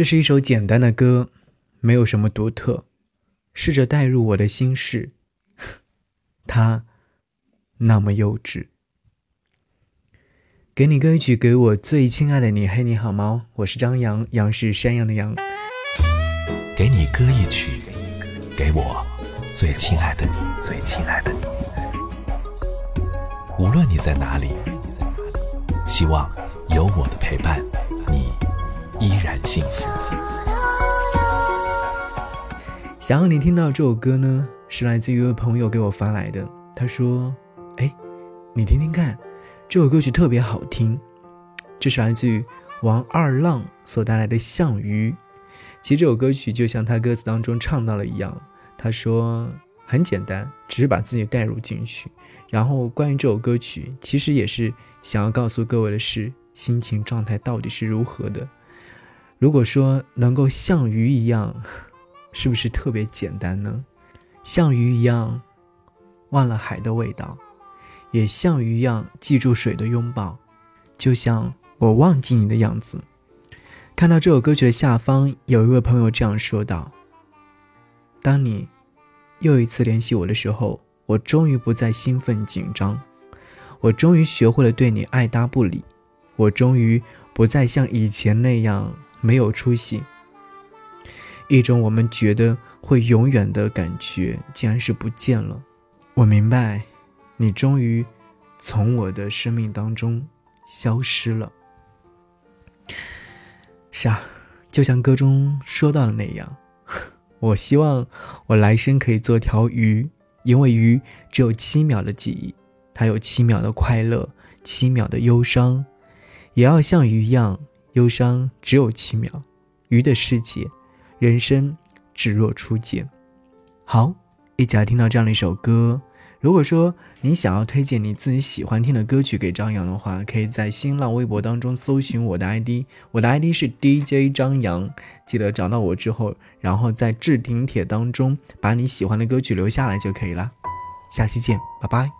这是一首简单的歌，没有什么独特。试着代入我的心事，它那么幼稚。给你歌曲，给我最亲爱的你。嘿，你好吗？我是张扬，杨是山羊的羊。给你歌一曲，给我最亲爱的你，最亲爱的你。无论你在哪里，希望有我的陪伴，依然幸福。想要你听到这首歌呢，是来自于一位朋友给我发来的。他说：“哎，你听听看，这首歌曲特别好听。这是来自于王二浪所带来的《项羽》。其实这首歌曲就像他歌词当中唱到了一样，他说很简单，只是把自己带入进去。然后关于这首歌曲，其实也是想要告诉各位的是，心情状态到底是如何的。如果说能够像鱼一样，是不是特别简单呢？像鱼一样忘了海的味道，也像鱼一样记住水的拥抱，就像我忘记你的样子。看到这首歌曲的下方，有一位朋友这样说道：“当你又一次联系我的时候，我终于不再兴奋紧张，我终于学会了对你爱答不理，我终于不再像以前那样没有出息。一种我们觉得会永远的感觉，竟然是不见了。我明白，你终于从我的生命当中消失了。”是啊，就像歌中说到的那样，我希望我来生可以做条鱼，因为鱼只有七秒的记忆，它有七秒的快乐，七秒的忧伤，也要像鱼一样，忧伤只有七秒。鱼的世界，人生只若初见。好，一起来听到这样的一首歌。如果说你想要推荐你自己喜欢听的歌曲给张扬的话，可以在新浪微博当中搜寻我的 ID，我的 ID 是 DJ 张扬，记得找到我之后，然后在置顶帖当中把你喜欢的歌曲留下来就可以了。下期见，拜拜。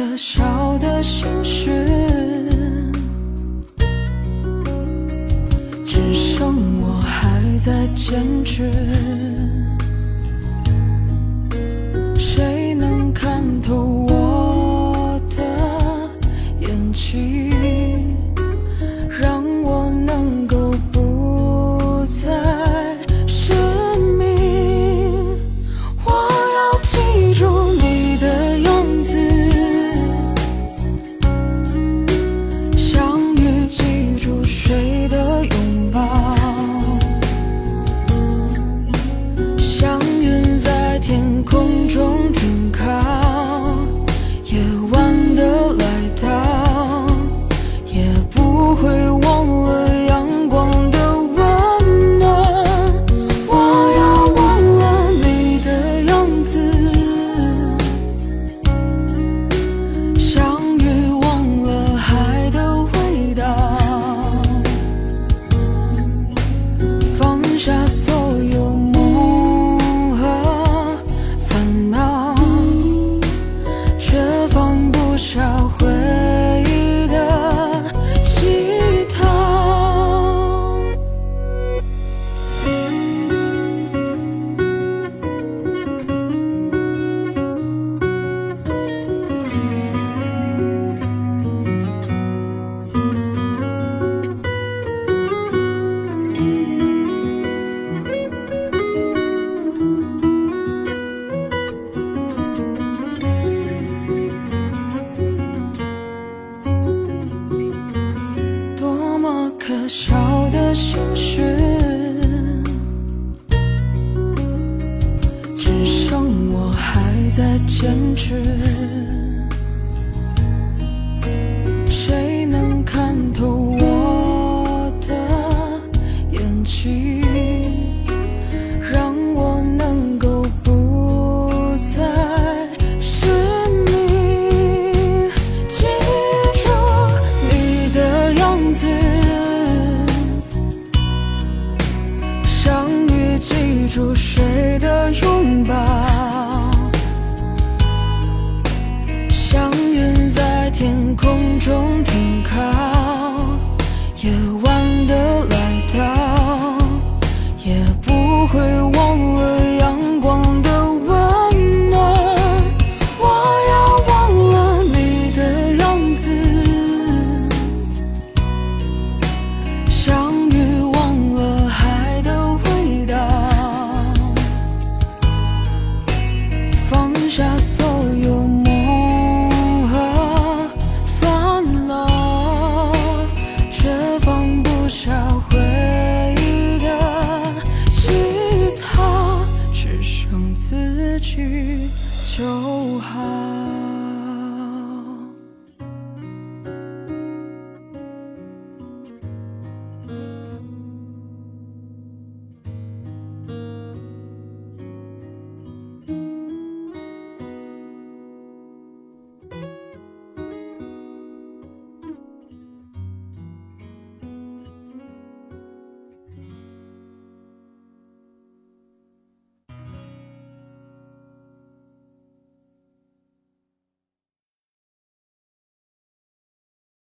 可笑的心事，只剩我还在坚持。可笑的心事只剩我还在坚持。中停靠，就。